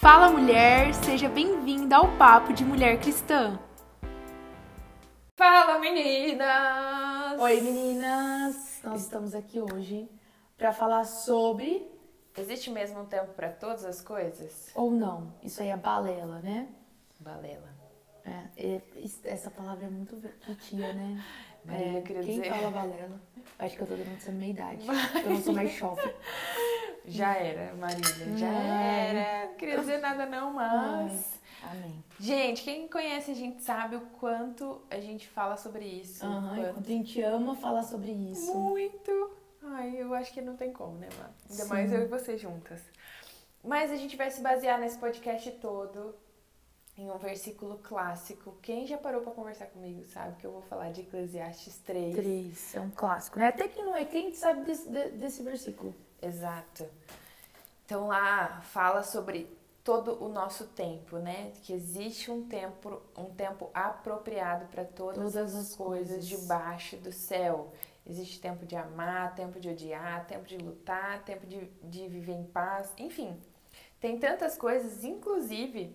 Fala mulher, seja bem-vinda ao Papo de Mulher Cristã. Fala meninas! Oi meninas, nós estamos aqui hoje para falar sobre Existe mesmo um tempo para todas as coisas? ou não. Isso aí é balela, né? Balela. É, é, essa palavra é muito tia, né? Marília, É, quem dizer- fala balela? Acho que eu tô denunciando minha idade. Eu não sou mais chofre. Já era, Marília. Já Ai. era. Não queria dizer nada não, mas... Amém. Gente, quem conhece a gente sabe o quanto a gente fala sobre isso. Aham, quanto- enquanto a gente ama falar sobre isso. Muito. Ai, eu acho que não tem como, né, Má? Ainda Sim. mais eu e você juntas. Mas a gente vai se basear nesse podcast todo em um versículo clássico. Quem já parou pra conversar comigo sabe que eu vou falar de Eclesiastes 3. Três, é um clássico, né? Até quem não é crente sabe desse, de- desse versículo. Exato. Então lá fala sobre todo o nosso tempo, né? Que existe um tempo, um tempo apropriado para todas, Todas as as coisas coisas. debaixo do céu. Existe tempo de amar, tempo de odiar, tempo de lutar, tempo de, de viver em paz, enfim. Tem tantas coisas, inclusive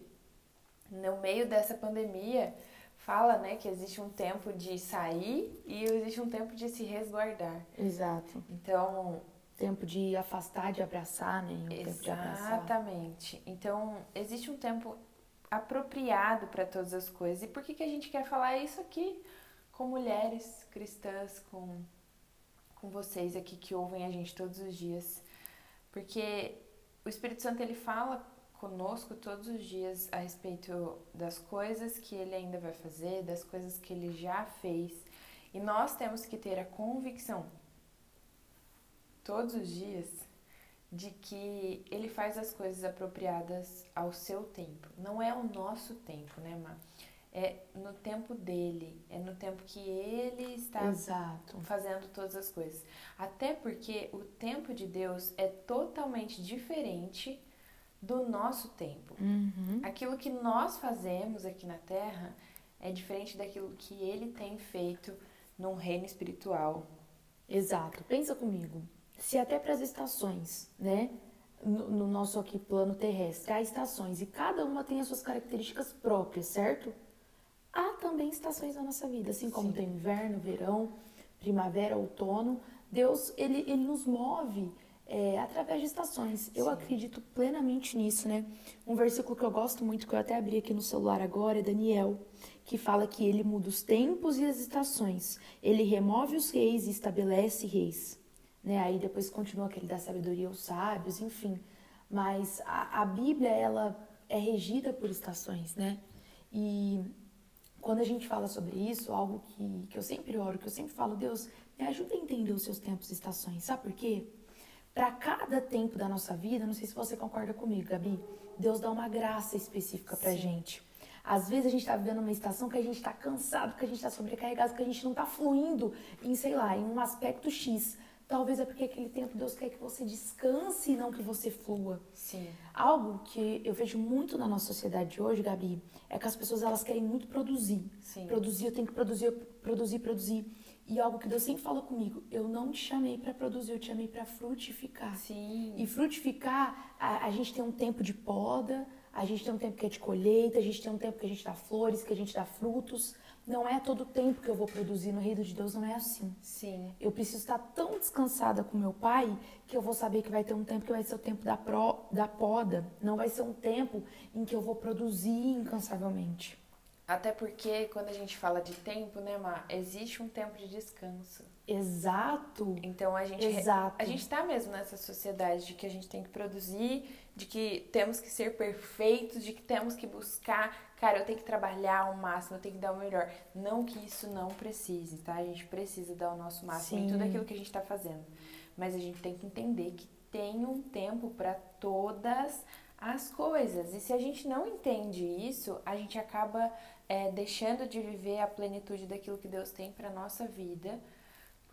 no meio dessa pandemia, fala, né, que existe um tempo de sair e existe um tempo de se resguardar. Exato. Então, Tempo de afastar, de abraçar, né? Um. Exatamente. Então, existe um tempo apropriado para todas as coisas. E por que, que a gente quer falar isso aqui com mulheres cristãs, com, com vocês aqui que ouvem a gente todos os dias? Porque o Espírito Santo ele fala conosco todos os dias a respeito das coisas que ele ainda vai fazer, das coisas que ele já fez. E nós temos que ter a convicção todos os dias de que ele faz as coisas apropriadas ao seu tempo. Não é o nosso tempo, né, Má? É no tempo dele, é no tempo que ele está Exato. fazendo todas as coisas. Até porque o tempo de Deus é totalmente diferente do nosso tempo. Uhum. Aquilo que nós fazemos aqui na Terra é diferente daquilo que ele tem feito num reino espiritual. Exato. Pensa comigo. Se até para as estações, né? No, no nosso aqui plano terrestre, há estações e cada uma tem as suas características próprias, certo? Há também estações na nossa vida, assim como Sim. tem inverno, verão, primavera, outono. Deus, ele, ele nos move é, através de estações. Eu Sim. acredito plenamente nisso, né? Um versículo que eu gosto muito, que eu até abri aqui no celular agora, é Daniel, que fala que ele muda os tempos e as estações. Ele remove os reis e estabelece reis. Né? Aí depois continua aquele da sabedoria aos sábios, enfim. Mas a, a Bíblia, ela é regida por estações, né? E quando a gente fala sobre isso, algo que, que eu sempre oro, que eu sempre falo, Deus, me ajuda a entender os seus tempos e estações. Sabe por quê? Para cada tempo da nossa vida, não sei se você concorda comigo, Gabi, Deus dá uma graça específica pra Sim. gente. Às vezes a gente tá vivendo uma estação que a gente tá cansado, que a gente tá sobrecarregado, que a gente não tá fluindo em, sei lá, em um aspecto X. Talvez é porque aquele tempo Deus quer que você descanse e não que você flua. Sim. Algo que eu vejo muito na nossa sociedade hoje, Gabi, é que as pessoas elas querem muito produzir. Sim. Produzir, eu tenho que produzir, produzir, produzir. E algo que Deus sempre fala comigo, eu não te chamei para produzir, eu te chamei para frutificar. Sim. E frutificar, a, a gente tem um tempo de poda, a gente tem um tempo que é de colheita, a gente tem um tempo que a gente dá flores, que a gente dá frutos. Não é todo o tempo que eu vou produzir no reino de Deus, não é assim. Sim. Eu preciso estar tão descansada com meu pai que eu vou saber que vai ter um tempo que vai ser o tempo da, pro, da poda. Não vai ser um tempo em que eu vou produzir incansavelmente. Até porque quando a gente fala de tempo, né, Má? Existe um tempo de descanso. Exato. Então a gente Exato. a gente tá mesmo nessa sociedade de que a gente tem que produzir, de que temos que ser perfeitos, de que temos que buscar, cara, eu tenho que trabalhar ao máximo, eu tenho que dar o melhor. Não que isso não precise, tá? A gente precisa dar o nosso máximo em Sim. tudo aquilo que a gente tá fazendo. Mas a gente tem que entender que tem um tempo para todas as coisas. E se a gente não entende isso, a gente acaba é, deixando de viver a plenitude daquilo que Deus tem para nossa vida,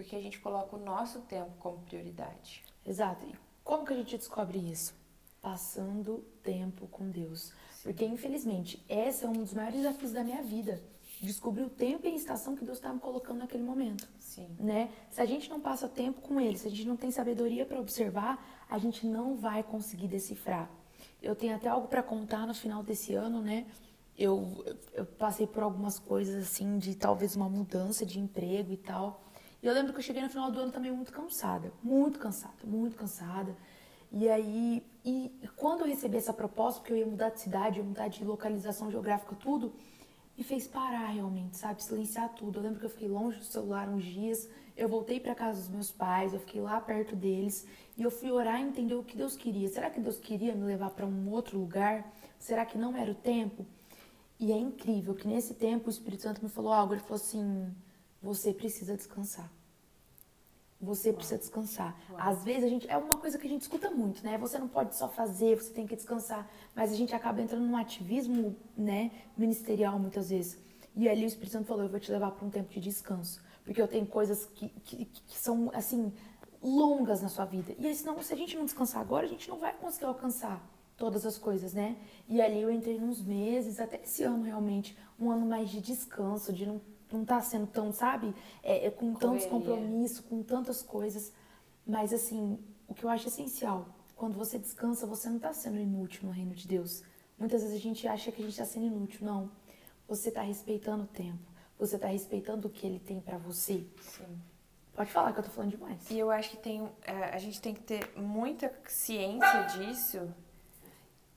porque a gente coloca o nosso tempo como prioridade. Exato. E como que a gente descobre isso? Passando tempo com Deus. Porque, infelizmente, esse é um dos maiores desafios da minha vida. Descobrir o tempo e a estação que Deus está me colocando naquele momento. Sim. Né? Se a gente não passa tempo com Ele, se a gente não tem sabedoria para observar, a gente não vai conseguir decifrar. Eu tenho até algo para contar no final desse ano, né? Eu, eu passei por algumas coisas assim, de talvez uma mudança de emprego e tal. E eu lembro que eu cheguei no final do ano também muito cansada, muito cansada, muito cansada. E aí, e quando eu recebi essa proposta, porque eu ia mudar de cidade, ia mudar de localização geográfica, tudo, me fez parar realmente, sabe? Silenciar tudo. Eu lembro que eu fiquei longe do celular uns dias, eu voltei para casa dos meus pais, eu fiquei lá perto deles e eu fui orar e entender o que Deus queria. Será que Deus queria me levar para um outro lugar? Será que não era o tempo? E é incrível que nesse tempo o Espírito Santo me falou algo. Ele falou assim: você precisa descansar. Você precisa descansar. Uau. Às vezes a gente. É uma coisa que a gente escuta muito, né? Você não pode só fazer, você tem que descansar. Mas a gente acaba entrando num ativismo, né, ministerial muitas vezes. E ali o Espírito Santo falou: eu vou te levar para um tempo de descanso. Porque eu tenho coisas que, que, que são, assim, longas na sua vida. E aí, senão, se a gente não descansar agora, a gente não vai conseguir alcançar todas as coisas, né? E ali eu entrei nos meses, até esse ano realmente, um ano mais de descanso, de não não tá sendo tão, sabe? É, é com tantos compromissos, com tantas coisas. Mas assim, o que eu acho essencial, quando você descansa, você não tá sendo inútil no reino de Deus. Muitas vezes a gente acha que a gente tá sendo inútil. Não. Você tá respeitando o tempo. Você tá respeitando o que ele tem para você. Sim. Pode falar que eu tô falando demais. E eu acho que tem, é, a gente tem que ter muita ciência disso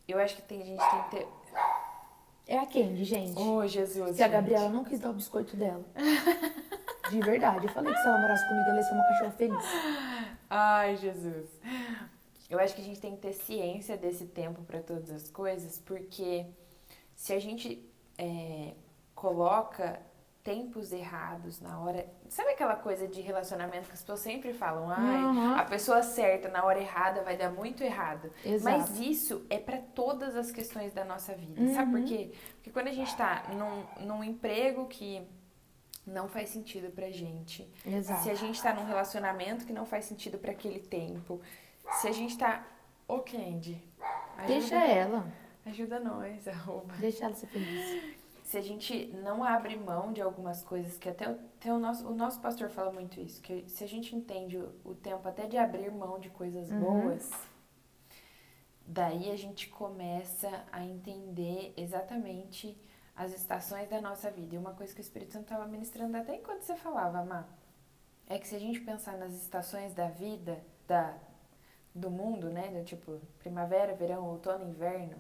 eu acho que tem, a gente tem que ter. É a Candy, gente. Oh, Jesus. Se a Gabriela não quis dar o biscoito dela. De verdade. Eu falei que se ela morasse comigo, ela ia ser uma cachorra feliz. Ai, Jesus. Eu acho que a gente tem que ter ciência desse tempo para todas as coisas, porque se a gente é, coloca tempos errados na hora. Sabe aquela coisa de relacionamento que as pessoas sempre falam? Ai, uhum. a pessoa certa na hora errada vai dar muito errado. Exato. Mas isso é para todas as questões da nossa vida. Uhum. Sabe por quê? Porque quando a gente tá num, num emprego que não faz sentido pra gente. Exato. Se a gente tá num relacionamento que não faz sentido para aquele tempo. Se a gente tá. Ô, Candy. Ajuda, Deixa ela. Ajuda nós, arroba. Deixa ela ser feliz se a gente não abre mão de algumas coisas, que até, até o, nosso, o nosso pastor fala muito isso, que se a gente entende o, o tempo até de abrir mão de coisas uhum. boas, daí a gente começa a entender exatamente as estações da nossa vida. E uma coisa que o Espírito Santo estava ministrando até enquanto você falava, Má, é que se a gente pensar nas estações da vida, da, do mundo, né, do tipo primavera, verão, outono, inverno,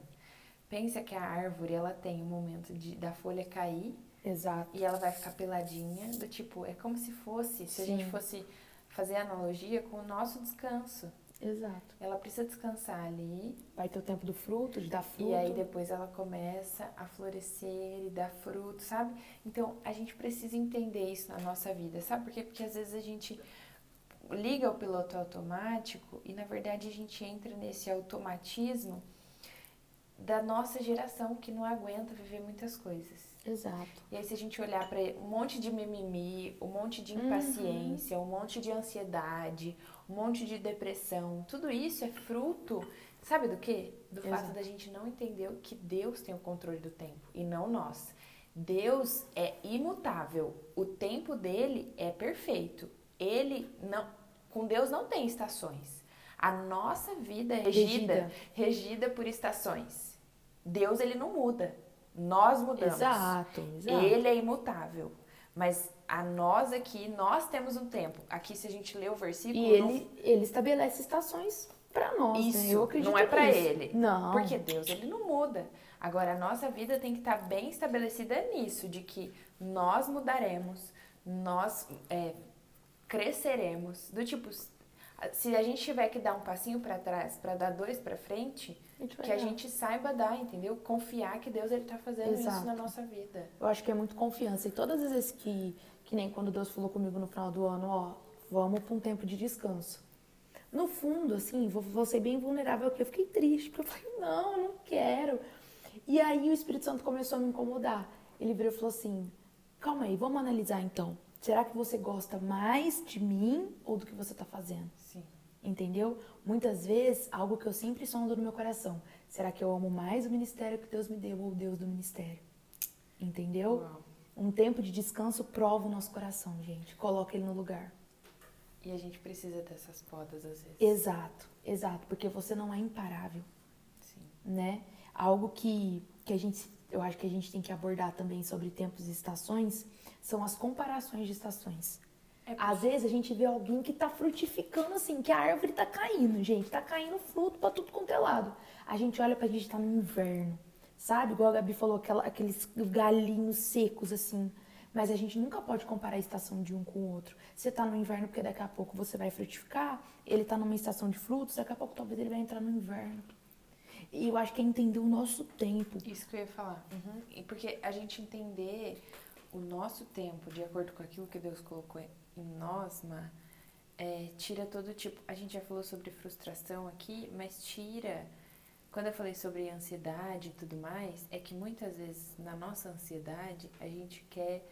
Pensa que a árvore, ela tem um momento de, da folha cair. Exato. E ela vai ficar peladinha, do tipo, é como se fosse, se Sim. a gente fosse fazer analogia com o nosso descanso. Exato. Ela precisa descansar ali. Vai ter o tempo do fruto, de dar fruto. E aí depois ela começa a florescer e dar fruto, sabe? Então a gente precisa entender isso na nossa vida, sabe por quê? Porque às vezes a gente liga o piloto automático e na verdade a gente entra nesse automatismo da nossa geração que não aguenta viver muitas coisas. Exato. E aí se a gente olhar para um monte de mimimi, um monte de uhum. impaciência, uhum. um monte de ansiedade, um monte de depressão, tudo isso é fruto, sabe do quê? Do Exato. fato da gente não entender que Deus tem o controle do tempo e não nós. Deus é imutável. O tempo dele é perfeito. Ele não com Deus não tem estações. A nossa vida é regida, regida, regida por estações. Deus ele não muda. Nós mudamos. Exato, exato. Ele é imutável. Mas a nós aqui, nós temos um tempo. Aqui, se a gente lê o versículo. E ele, não... ele estabelece estações para nós. Isso, né? Eu acredito não é para ele. Não. Porque Deus, ele não muda. Agora, a nossa vida tem que estar tá bem estabelecida nisso, de que nós mudaremos, nós é, cresceremos. Do tipo, se a gente tiver que dar um passinho para trás para dar dois para frente, a que a gente saiba dar, entendeu? Confiar que Deus ele tá fazendo Exato. isso na nossa vida. Eu acho que é muito confiança. E todas as vezes que, que nem quando Deus falou comigo no final do ano, ó, vamos para um tempo de descanso. No fundo, assim, vou, vou ser bem vulnerável aqui. Eu fiquei triste, porque eu falei, não, eu não quero. E aí o Espírito Santo começou a me incomodar. Ele virou e falou assim: calma aí, vamos analisar então. Será que você gosta mais de mim ou do que você está fazendo? Sim. Entendeu? Muitas vezes, algo que eu sempre sondo no meu coração. Será que eu amo mais o ministério que Deus me deu ou o Deus do ministério? Entendeu? Uau. Um tempo de descanso prova o nosso coração, gente. Coloca ele no lugar. E a gente precisa dessas podas às vezes. Exato, exato. Porque você não é imparável. Sim. né? Algo que, que a gente, eu acho que a gente tem que abordar também sobre tempos e estações são as comparações de estações. É Às vezes a gente vê alguém que tá frutificando assim, que a árvore tá caindo, gente, tá caindo fruto pra tudo quanto é lado. A gente olha pra gente tá no inverno, sabe? Igual a Gabi falou, aquela, aqueles galinhos secos assim. Mas a gente nunca pode comparar a estação de um com o outro. Você tá no inverno porque daqui a pouco você vai frutificar, ele tá numa estação de frutos, daqui a pouco talvez ele vai entrar no inverno. E eu acho que é entender o nosso tempo. Isso que eu ia falar. Uhum. E porque a gente entender o nosso tempo de acordo com aquilo que Deus colocou em nós, Mar, é, tira todo tipo. A gente já falou sobre frustração aqui, mas tira. Quando eu falei sobre ansiedade e tudo mais, é que muitas vezes na nossa ansiedade a gente quer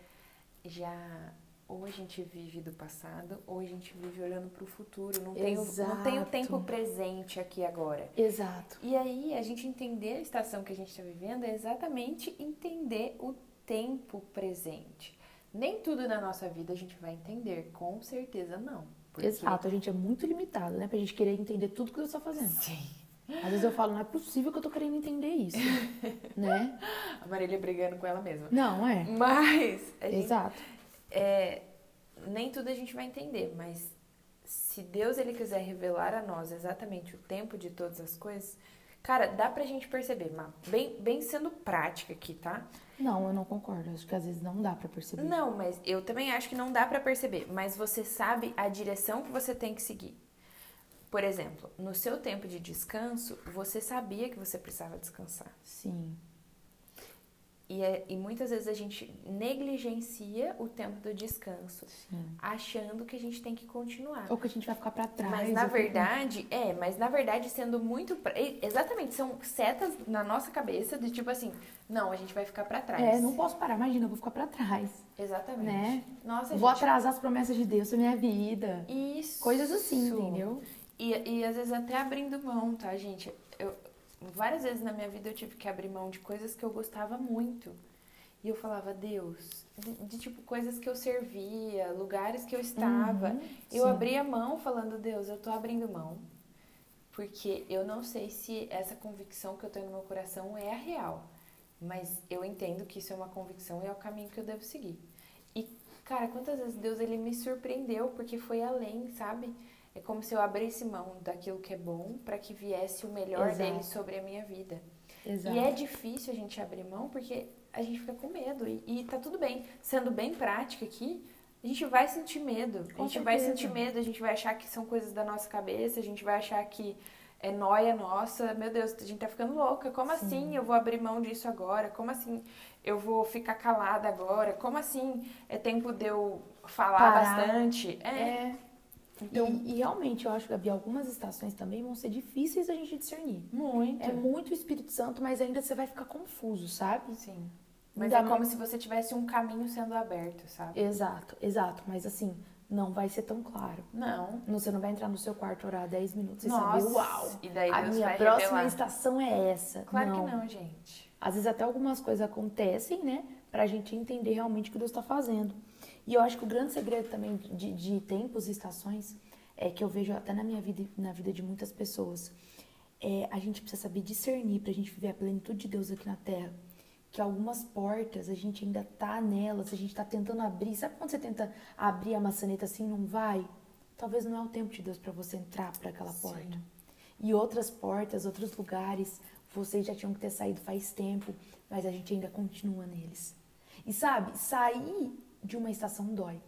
já ou a gente vive do passado ou a gente vive olhando para o futuro, não tem, o, não tem o tempo presente aqui agora. Exato. E aí a gente entender a estação que a gente está vivendo é exatamente entender o tempo presente. Nem tudo na nossa vida a gente vai entender, com certeza não. Porque... Exato, a gente é muito limitado, né? Pra gente querer entender tudo que Deus está fazendo. Sim. Às vezes eu falo, não é possível que eu tô querendo entender isso, né? A Marília brigando com ela mesma. Não, é. Mas... Gente, Exato. É, nem tudo a gente vai entender, mas se Deus ele quiser revelar a nós exatamente o tempo de todas as coisas, cara, dá pra gente perceber, mas bem, bem sendo prática aqui, tá? Não, eu não concordo. Acho que às vezes não dá para perceber. Não, mas eu também acho que não dá para perceber. Mas você sabe a direção que você tem que seguir. Por exemplo, no seu tempo de descanso, você sabia que você precisava descansar. Sim. E, é, e muitas vezes a gente negligencia o tempo do descanso, Sim. achando que a gente tem que continuar. Ou que a gente vai ficar para trás. Mas na verdade, que... é, mas na verdade sendo muito. Exatamente, são setas na nossa cabeça de tipo assim, não, a gente vai ficar para trás. É, não posso parar, imagina, eu vou ficar para trás. Exatamente. Né? Nossa, vou gente... atrasar as promessas de Deus na minha vida. Isso. Coisas assim, entendeu? E, e às vezes até abrindo mão, tá, gente? Eu, várias vezes na minha vida eu tive que abrir mão de coisas que eu gostava muito. E eu falava, Deus, de, de tipo coisas que eu servia, lugares que eu estava. Uhum, eu abria mão falando, Deus, eu tô abrindo mão. Porque eu não sei se essa convicção que eu tenho no meu coração é a real. Mas eu entendo que isso é uma convicção e é o caminho que eu devo seguir. E, cara, quantas vezes Deus ele me surpreendeu porque foi além, sabe? É como se eu abrisse mão daquilo que é bom para que viesse o melhor Exato. dele sobre a minha vida. Exato. E é difícil a gente abrir mão porque a gente fica com medo. E, e tá tudo bem. Sendo bem prática aqui, a gente vai sentir medo. A gente certeza. vai sentir medo, a gente vai achar que são coisas da nossa cabeça, a gente vai achar que é noia nossa. Meu Deus, a gente tá ficando louca. Como Sim. assim eu vou abrir mão disso agora? Como assim eu vou ficar calada agora? Como assim é tempo de eu falar Parar. bastante? É. é. Então, e, e, realmente, eu acho, Gabi, algumas estações também vão ser difíceis a gente discernir. Muito. É muito o Espírito Santo, mas ainda você vai ficar confuso, sabe? Sim. Mas ainda é como se você tivesse um caminho sendo aberto, sabe? Exato, exato. Mas assim, não vai ser tão claro. Não. Você não vai entrar no seu quarto orar 10 minutos Nossa. e saber, uau, e daí a minha próxima revelar. estação é essa. Claro não. que não, gente. Às vezes até algumas coisas acontecem, né? Pra gente entender realmente o que Deus está fazendo. E eu acho que o grande segredo também de, de tempos e estações é que eu vejo até na minha vida e na vida de muitas pessoas. É, a gente precisa saber discernir para a gente viver a plenitude de Deus aqui na Terra. Que algumas portas a gente ainda tá nelas, a gente tá tentando abrir. Sabe quando você tenta abrir a maçaneta assim não vai? Talvez não é o tempo de Deus para você entrar para aquela Sim. porta. E outras portas, outros lugares, vocês já tinham que ter saído faz tempo, mas a gente ainda continua neles. E sabe, sair de uma estação dói.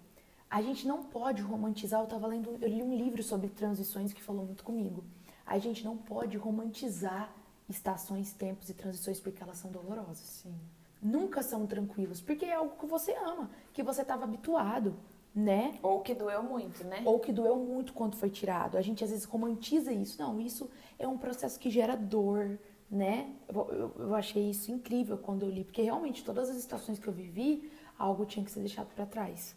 A gente não pode romantizar. Eu tava lendo, eu li um livro sobre transições que falou muito comigo. A gente não pode romantizar estações, tempos e transições porque elas são dolorosas. Sim. Nunca são tranquilos, porque é algo que você ama, que você estava habituado, né? Ou que doeu muito, né? Ou que doeu muito quando foi tirado. A gente às vezes romantiza isso. Não, isso é um processo que gera dor, né? Eu, eu, eu achei isso incrível quando eu li, porque realmente todas as estações que eu vivi, algo tinha que ser deixado para trás.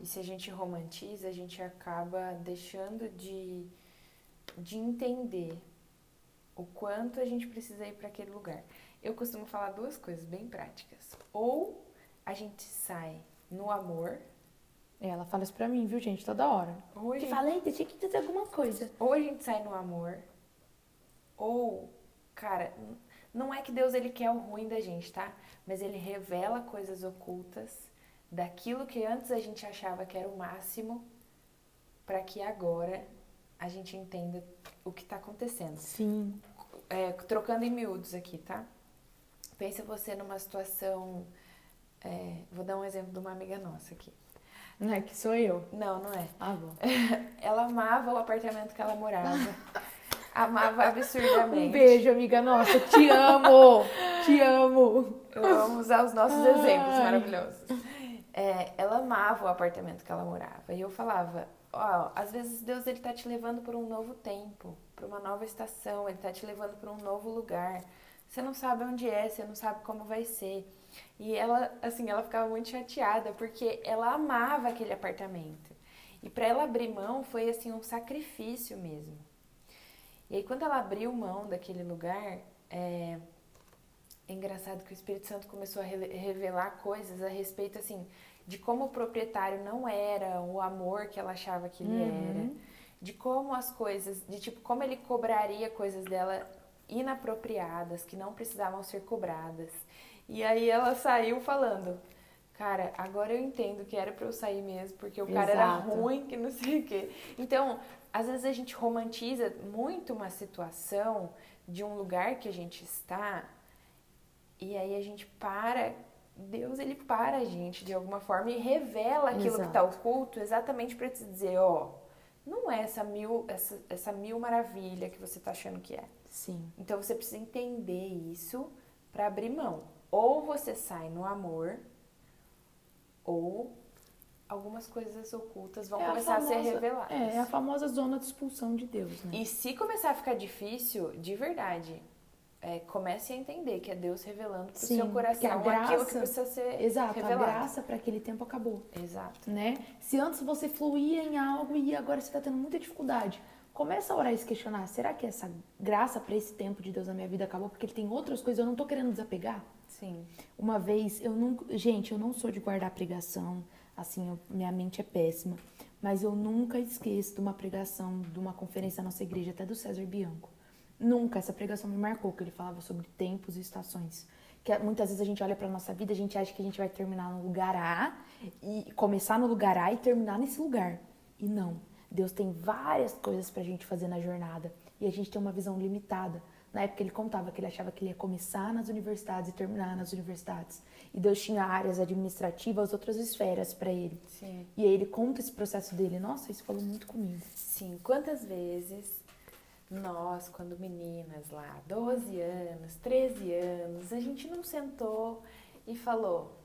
E se a gente romantiza, a gente acaba deixando de, de entender o quanto a gente precisa ir para aquele lugar. Eu costumo falar duas coisas bem práticas. Ou a gente sai no amor. Ela fala isso pra mim, viu, gente, toda hora. Ou a gente... Falei, deixa que dizer alguma coisa. Ou a gente sai no amor, ou cara, não é que Deus ele quer o ruim da gente, tá? Mas ele revela coisas ocultas daquilo que antes a gente achava que era o máximo, para que agora a gente entenda o que está acontecendo. Sim. É, trocando em miúdos aqui, tá? Pensa você numa situação. É, vou dar um exemplo de uma amiga nossa aqui. Não é que sou eu? Não, não é. Ah, bom. ela amava o apartamento que ela morava. amava absurdamente. Um beijo, amiga nossa. Te amo! Te amo! Amo usar os nossos Ai. exemplos maravilhosos. É, ela amava o apartamento que ela morava. E eu falava, ó, às vezes Deus ele tá te levando para um novo tempo, para uma nova estação, ele tá te levando para um novo lugar. Você não sabe onde é, você não sabe como vai ser. E ela, assim, ela ficava muito chateada porque ela amava aquele apartamento. E para ela abrir mão foi assim um sacrifício mesmo. E aí quando ela abriu mão daquele lugar, é, é engraçado que o Espírito Santo começou a revelar coisas a respeito assim de como o proprietário não era o amor que ela achava que ele uhum. era, de como as coisas, de tipo como ele cobraria coisas dela inapropriadas que não precisavam ser cobradas. E aí ela saiu falando: "Cara, agora eu entendo que era para eu sair mesmo, porque o cara era ruim, que não sei o quê". Então, às vezes a gente romantiza muito uma situação de um lugar que a gente está e aí a gente para Deus ele para a gente de alguma forma e revela aquilo Exato. que está oculto exatamente para te dizer, ó, não é essa mil, essa, essa mil maravilha que você está achando que é. Sim. Então você precisa entender isso para abrir mão. Ou você sai no amor, ou algumas coisas ocultas vão é começar a, famosa, a, ser reveladas. É, é a famosa zona de expulsão de Deus, né? E se começar a ficar difícil, de verdade, é, comece a entender que é Deus revelando para o seu coração graça, aquilo que precisa ser exato, revelado. a graça para aquele tempo acabou. Exato. Né? Se antes você fluía em algo e agora você está tendo muita dificuldade, começa a orar e se questionar, será que essa graça para esse tempo de Deus na minha vida acabou porque ele tem outras coisas, eu não estou querendo desapegar? Sim. Uma vez, eu nunca, gente, eu não sou de guardar pregação, assim, eu, minha mente é péssima, mas eu nunca esqueço de uma pregação, de uma conferência da nossa igreja, até do César Bianco Nunca essa pregação me marcou, que ele falava sobre tempos e estações. Que muitas vezes a gente olha para nossa vida, a gente acha que a gente vai terminar no lugar A e começar no lugar A e terminar nesse lugar. E não. Deus tem várias coisas pra gente fazer na jornada e a gente tem uma visão limitada. Na época ele contava que ele achava que ele ia começar nas universidades e terminar nas universidades. E Deus tinha áreas administrativas, outras esferas para ele. Sim. E aí ele conta esse processo dele. Nossa, isso falou muito comigo. Sim. Quantas vezes nós, quando meninas lá, 12 anos, 13 anos, a gente não sentou e falou: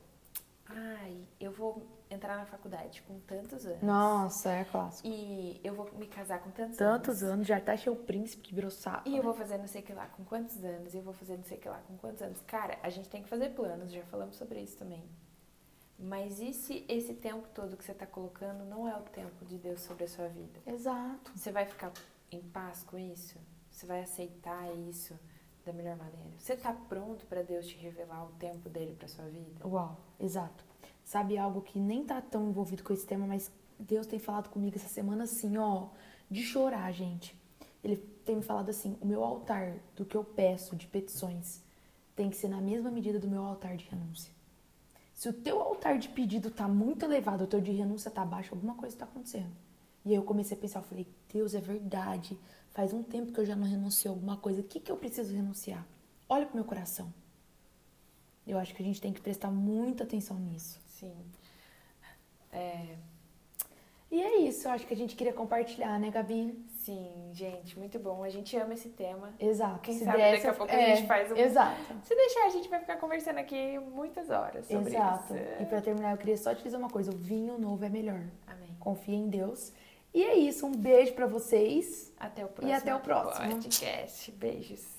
ai, eu vou entrar na faculdade com tantos anos. Nossa, é clássico. E eu vou me casar com tantos, tantos anos. anos. já tá cheio o príncipe que virou sapo. E eu vou fazer não sei o que lá com quantos anos, e eu vou fazer não sei o que lá com quantos anos. Cara, a gente tem que fazer planos, já falamos sobre isso também. Mas e se esse tempo todo que você está colocando não é o tempo de Deus sobre a sua vida? Exato. Você vai ficar em paz com isso? Você vai aceitar isso da melhor maneira? Você está pronto para Deus te revelar o tempo dele para sua vida? Uau, exato. Sabe algo que nem tá tão envolvido com esse tema, mas Deus tem falado comigo essa semana assim, ó, de chorar, gente. Ele tem me falado assim: o meu altar do que eu peço de petições tem que ser na mesma medida do meu altar de renúncia. Se o teu altar de pedido tá muito elevado, o teu de renúncia tá baixo, alguma coisa está acontecendo. E aí eu comecei a pensar, eu falei, Deus, é verdade. Faz um tempo que eu já não renuncio a alguma coisa. O que, que eu preciso renunciar? Olha pro meu coração. Eu acho que a gente tem que prestar muita atenção nisso. Sim. É... E é isso, eu acho que a gente queria compartilhar, né, Gabi? Sim, gente, muito bom. A gente ama esse tema. Exato. Quem Se sabe daqui a pouco é, a gente faz um. Exato. Se deixar, a gente vai ficar conversando aqui muitas horas sobre exato. isso. E para terminar, eu queria só te dizer uma coisa: o vinho novo é melhor. Amém. Confia em Deus. E é isso, um beijo para vocês. Até o próximo. E até o próximo podcast. Beijos.